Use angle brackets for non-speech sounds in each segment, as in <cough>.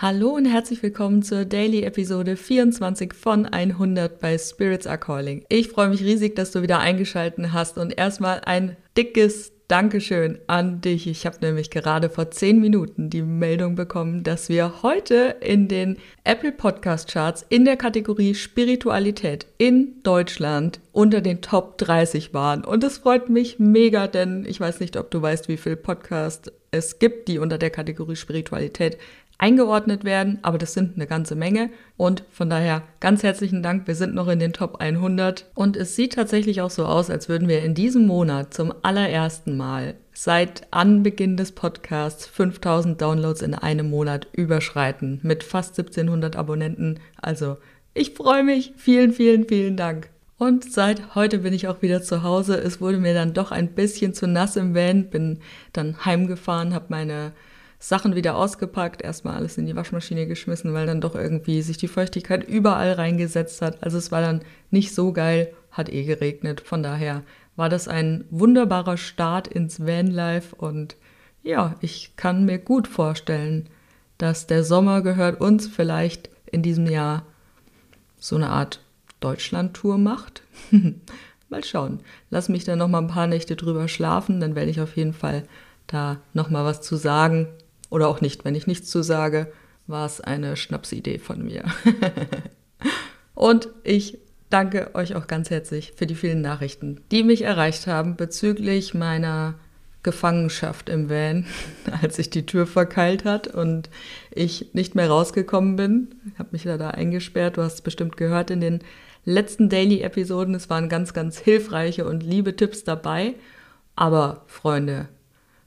Hallo und herzlich willkommen zur Daily Episode 24 von 100 bei Spirits Are Calling. Ich freue mich riesig, dass du wieder eingeschaltet hast und erstmal ein dickes Dankeschön an dich. Ich habe nämlich gerade vor 10 Minuten die Meldung bekommen, dass wir heute in den Apple Podcast Charts in der Kategorie Spiritualität in Deutschland unter den Top 30 waren. Und es freut mich mega, denn ich weiß nicht, ob du weißt, wie viel Podcast es gibt, die unter der Kategorie Spiritualität eingeordnet werden, aber das sind eine ganze Menge und von daher ganz herzlichen Dank. Wir sind noch in den Top 100 und es sieht tatsächlich auch so aus, als würden wir in diesem Monat zum allerersten Mal seit Anbeginn des Podcasts 5000 Downloads in einem Monat überschreiten mit fast 1700 Abonnenten. Also ich freue mich. Vielen, vielen, vielen Dank. Und seit heute bin ich auch wieder zu Hause. Es wurde mir dann doch ein bisschen zu nass im Van, bin dann heimgefahren, habe meine Sachen wieder ausgepackt, erstmal alles in die Waschmaschine geschmissen, weil dann doch irgendwie sich die Feuchtigkeit überall reingesetzt hat. Also es war dann nicht so geil, hat eh geregnet. Von daher war das ein wunderbarer Start ins Vanlife und ja, ich kann mir gut vorstellen, dass der Sommer gehört uns vielleicht in diesem Jahr so eine Art Deutschland-Tour macht. <laughs> mal schauen. Lass mich da noch mal ein paar Nächte drüber schlafen, dann werde ich auf jeden Fall da noch mal was zu sagen. Oder auch nicht, wenn ich nichts zu sage, war es eine Schnapsidee von mir. <laughs> Und ich danke euch auch ganz herzlich für die vielen Nachrichten, die mich erreicht haben bezüglich meiner Gefangenschaft im Van, <laughs> als sich die Tür verkeilt hat und ich nicht mehr rausgekommen bin. Ich habe mich da, da eingesperrt. Du hast es bestimmt gehört in den letzten Daily-Episoden. Es waren ganz, ganz hilfreiche und liebe Tipps dabei. Aber Freunde,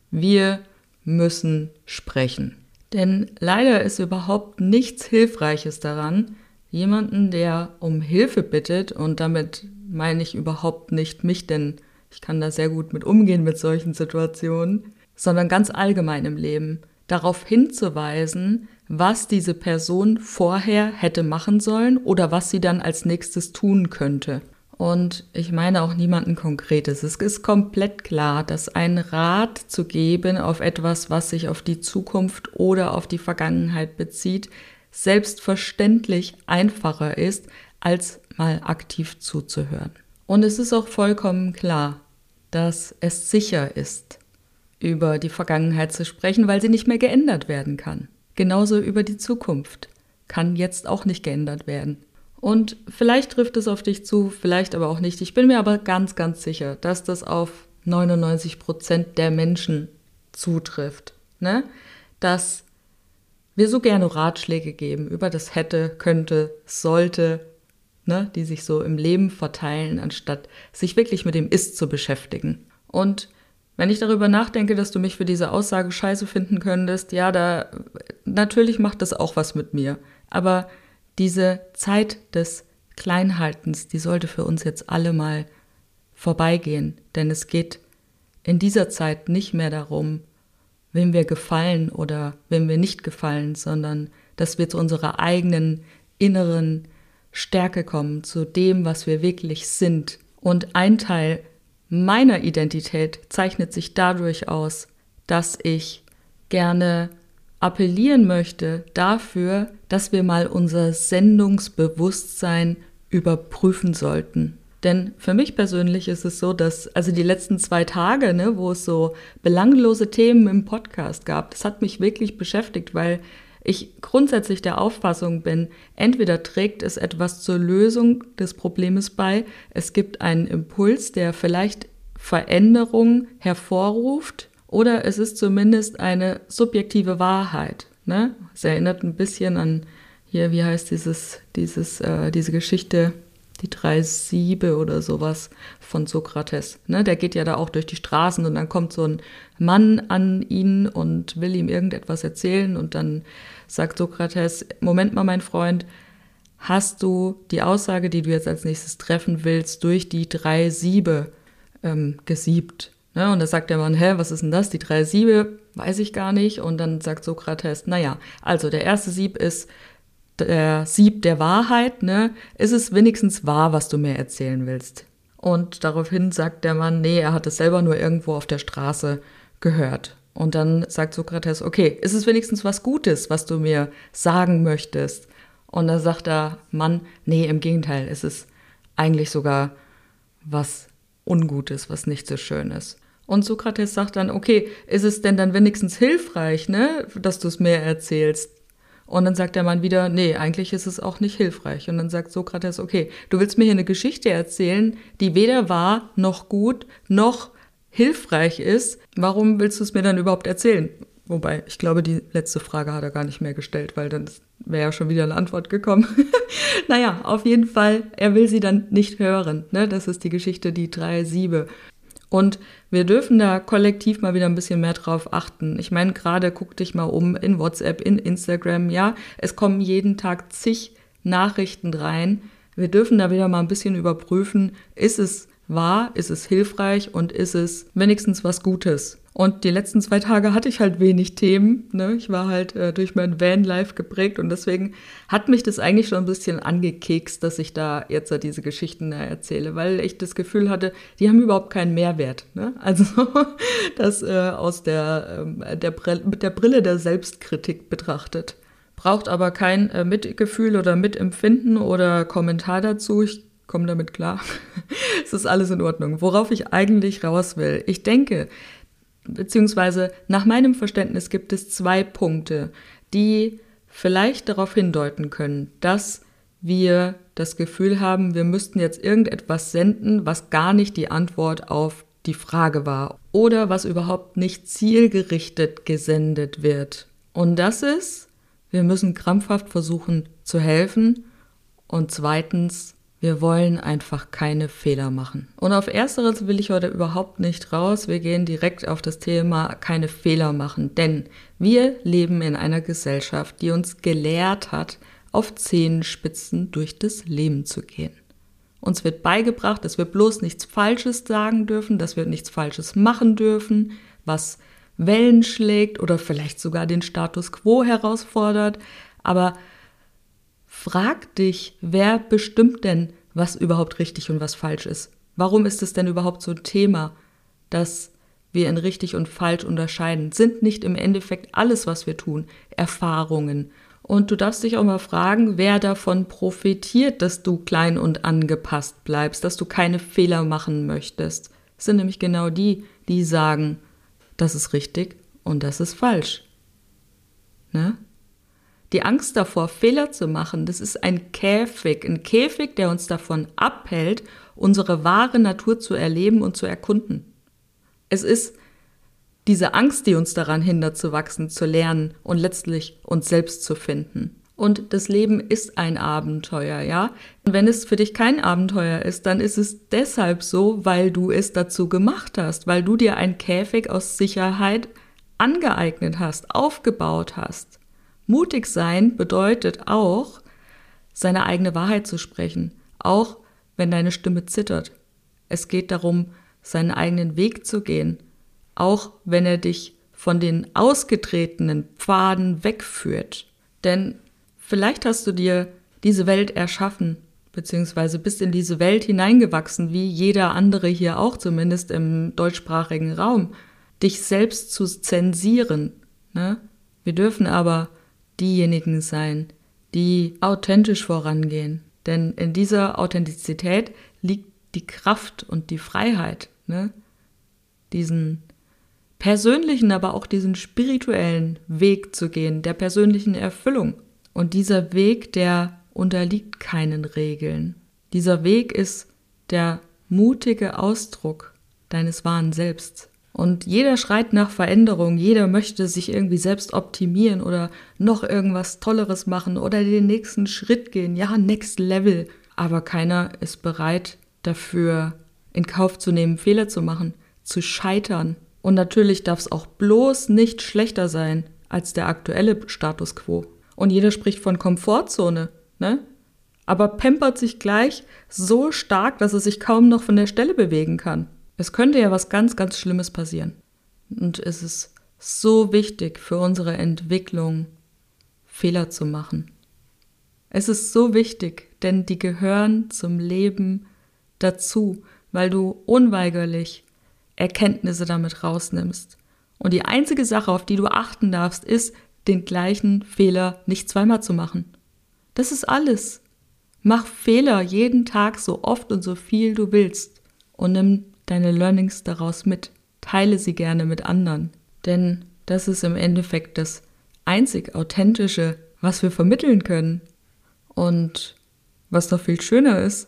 wir müssen sprechen. Denn leider ist überhaupt nichts Hilfreiches daran, jemanden, der um Hilfe bittet, und damit meine ich überhaupt nicht mich, denn ich kann da sehr gut mit umgehen mit solchen Situationen, sondern ganz allgemein im Leben, darauf hinzuweisen, was diese Person vorher hätte machen sollen oder was sie dann als nächstes tun könnte. Und ich meine auch niemanden Konkretes. Es ist komplett klar, dass ein Rat zu geben auf etwas, was sich auf die Zukunft oder auf die Vergangenheit bezieht, selbstverständlich einfacher ist, als mal aktiv zuzuhören. Und es ist auch vollkommen klar, dass es sicher ist, über die Vergangenheit zu sprechen, weil sie nicht mehr geändert werden kann. Genauso über die Zukunft kann jetzt auch nicht geändert werden. Und vielleicht trifft es auf dich zu, vielleicht aber auch nicht. Ich bin mir aber ganz, ganz sicher, dass das auf 99 Prozent der Menschen zutrifft. Ne? Dass wir so gerne Ratschläge geben über das hätte, könnte, sollte, ne? die sich so im Leben verteilen, anstatt sich wirklich mit dem Ist zu beschäftigen. Und wenn ich darüber nachdenke, dass du mich für diese Aussage scheiße finden könntest, ja, da natürlich macht das auch was mit mir. Aber diese Zeit des Kleinhaltens, die sollte für uns jetzt alle mal vorbeigehen, denn es geht in dieser Zeit nicht mehr darum, wem wir gefallen oder wem wir nicht gefallen, sondern dass wir zu unserer eigenen inneren Stärke kommen, zu dem, was wir wirklich sind. Und ein Teil meiner Identität zeichnet sich dadurch aus, dass ich gerne appellieren möchte dafür, dass wir mal unser Sendungsbewusstsein überprüfen sollten. Denn für mich persönlich ist es so, dass also die letzten zwei Tage, ne, wo es so belanglose Themen im Podcast gab, das hat mich wirklich beschäftigt, weil ich grundsätzlich der Auffassung bin, entweder trägt es etwas zur Lösung des Problems bei, es gibt einen Impuls, der vielleicht Veränderung hervorruft, oder es ist zumindest eine subjektive Wahrheit. Ne? Es erinnert ein bisschen an hier, wie heißt dieses, dieses, äh, diese Geschichte, die drei Siebe oder sowas von Sokrates. Ne? Der geht ja da auch durch die Straßen und dann kommt so ein Mann an ihn und will ihm irgendetwas erzählen und dann sagt Sokrates, Moment mal, mein Freund, hast du die Aussage, die du jetzt als nächstes treffen willst, durch die drei Siebe ähm, gesiebt? Ne? Und da sagt der Mann, hä, was ist denn das? Die drei Siebe, weiß ich gar nicht. Und dann sagt Sokrates, naja, also der erste Sieb ist der Sieb der Wahrheit, ne? Ist es wenigstens wahr, was du mir erzählen willst? Und daraufhin sagt der Mann, nee, er hat es selber nur irgendwo auf der Straße gehört. Und dann sagt Sokrates, okay, ist es wenigstens was Gutes, was du mir sagen möchtest? Und dann sagt der Mann, nee, im Gegenteil, es ist eigentlich sogar was Ungutes, was nicht so schön ist. Und Sokrates sagt dann, okay, ist es denn dann wenigstens hilfreich, ne, dass du es mir erzählst? Und dann sagt der Mann wieder, nee, eigentlich ist es auch nicht hilfreich. Und dann sagt Sokrates, okay, du willst mir hier eine Geschichte erzählen, die weder wahr noch gut noch hilfreich ist. Warum willst du es mir dann überhaupt erzählen? Wobei, ich glaube, die letzte Frage hat er gar nicht mehr gestellt, weil dann wäre ja schon wieder eine Antwort gekommen. <laughs> naja, auf jeden Fall, er will sie dann nicht hören. Ne? Das ist die Geschichte, die drei Siebe. Und wir dürfen da kollektiv mal wieder ein bisschen mehr drauf achten. Ich meine, gerade guck dich mal um in WhatsApp, in Instagram, ja, es kommen jeden Tag zig Nachrichten rein. Wir dürfen da wieder mal ein bisschen überprüfen, ist es wahr, ist es hilfreich und ist es wenigstens was Gutes. Und die letzten zwei Tage hatte ich halt wenig Themen. Ne? Ich war halt äh, durch mein Vanlife geprägt und deswegen hat mich das eigentlich schon ein bisschen angekekst, dass ich da jetzt äh, diese Geschichten äh, erzähle, weil ich das Gefühl hatte, die haben überhaupt keinen Mehrwert. Ne? <laughs> Also das äh, aus der, ähm, der, Brille, mit der Brille der Selbstkritik betrachtet. Braucht aber kein äh, Mitgefühl oder Mitempfinden oder Kommentar dazu. Ich komme damit klar. <laughs> es ist alles in Ordnung. Worauf ich eigentlich raus will. Ich denke, beziehungsweise nach meinem Verständnis gibt es zwei Punkte, die vielleicht darauf hindeuten können, dass wir das Gefühl haben, wir müssten jetzt irgendetwas senden, was gar nicht die Antwort auf die Frage war oder was überhaupt nicht zielgerichtet gesendet wird. Und das ist, wir müssen krampfhaft versuchen zu helfen und zweitens, wir wollen einfach keine Fehler machen. Und auf ersteres will ich heute überhaupt nicht raus. Wir gehen direkt auf das Thema keine Fehler machen. Denn wir leben in einer Gesellschaft, die uns gelehrt hat, auf Zehenspitzen durch das Leben zu gehen. Uns wird beigebracht, dass wir bloß nichts Falsches sagen dürfen, dass wir nichts Falsches machen dürfen, was Wellen schlägt oder vielleicht sogar den Status quo herausfordert. Aber Frag dich, wer bestimmt denn, was überhaupt richtig und was falsch ist? Warum ist es denn überhaupt so ein Thema, dass wir in richtig und falsch unterscheiden? Sind nicht im Endeffekt alles, was wir tun, Erfahrungen? Und du darfst dich auch mal fragen, wer davon profitiert, dass du klein und angepasst bleibst, dass du keine Fehler machen möchtest. Das sind nämlich genau die, die sagen, das ist richtig und das ist falsch. Ne? Die Angst davor, Fehler zu machen, das ist ein Käfig, ein Käfig, der uns davon abhält, unsere wahre Natur zu erleben und zu erkunden. Es ist diese Angst, die uns daran hindert zu wachsen, zu lernen und letztlich uns selbst zu finden. Und das Leben ist ein Abenteuer, ja? Und wenn es für dich kein Abenteuer ist, dann ist es deshalb so, weil du es dazu gemacht hast, weil du dir ein Käfig aus Sicherheit angeeignet hast, aufgebaut hast. Mutig sein bedeutet auch, seine eigene Wahrheit zu sprechen, auch wenn deine Stimme zittert. Es geht darum, seinen eigenen Weg zu gehen, auch wenn er dich von den ausgetretenen Pfaden wegführt. Denn vielleicht hast du dir diese Welt erschaffen, beziehungsweise bist in diese Welt hineingewachsen, wie jeder andere hier auch, zumindest im deutschsprachigen Raum, dich selbst zu zensieren. Ne? Wir dürfen aber diejenigen sein, die authentisch vorangehen. Denn in dieser Authentizität liegt die Kraft und die Freiheit, ne? diesen persönlichen, aber auch diesen spirituellen Weg zu gehen, der persönlichen Erfüllung. Und dieser Weg, der unterliegt keinen Regeln. Dieser Weg ist der mutige Ausdruck deines wahren Selbst. Und jeder schreit nach Veränderung, jeder möchte sich irgendwie selbst optimieren oder noch irgendwas Tolleres machen oder den nächsten Schritt gehen, ja, next level. Aber keiner ist bereit dafür in Kauf zu nehmen, Fehler zu machen, zu scheitern. Und natürlich darf es auch bloß nicht schlechter sein als der aktuelle Status quo. Und jeder spricht von Komfortzone, ne? Aber pampert sich gleich so stark, dass er sich kaum noch von der Stelle bewegen kann. Es könnte ja was ganz, ganz Schlimmes passieren. Und es ist so wichtig für unsere Entwicklung, Fehler zu machen. Es ist so wichtig, denn die gehören zum Leben dazu, weil du unweigerlich Erkenntnisse damit rausnimmst. Und die einzige Sache, auf die du achten darfst, ist, den gleichen Fehler nicht zweimal zu machen. Das ist alles. Mach Fehler jeden Tag so oft und so viel du willst und nimm deine Learnings daraus mit. Teile sie gerne mit anderen, denn das ist im Endeffekt das einzig authentische, was wir vermitteln können. Und was noch viel schöner ist,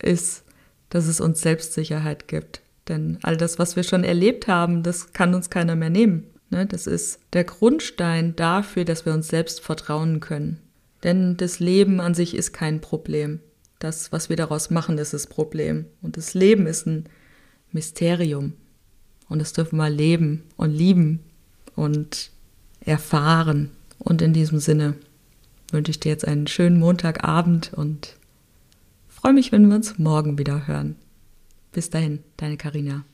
ist, dass es uns Selbstsicherheit gibt. Denn all das, was wir schon erlebt haben, das kann uns keiner mehr nehmen. Ne? Das ist der Grundstein dafür, dass wir uns selbst vertrauen können. Denn das Leben an sich ist kein Problem. Das, was wir daraus machen, ist das Problem. Und das Leben ist ein Mysterium. Und das dürfen wir leben und lieben und erfahren. Und in diesem Sinne wünsche ich dir jetzt einen schönen Montagabend und freue mich, wenn wir uns morgen wieder hören. Bis dahin, deine Karina.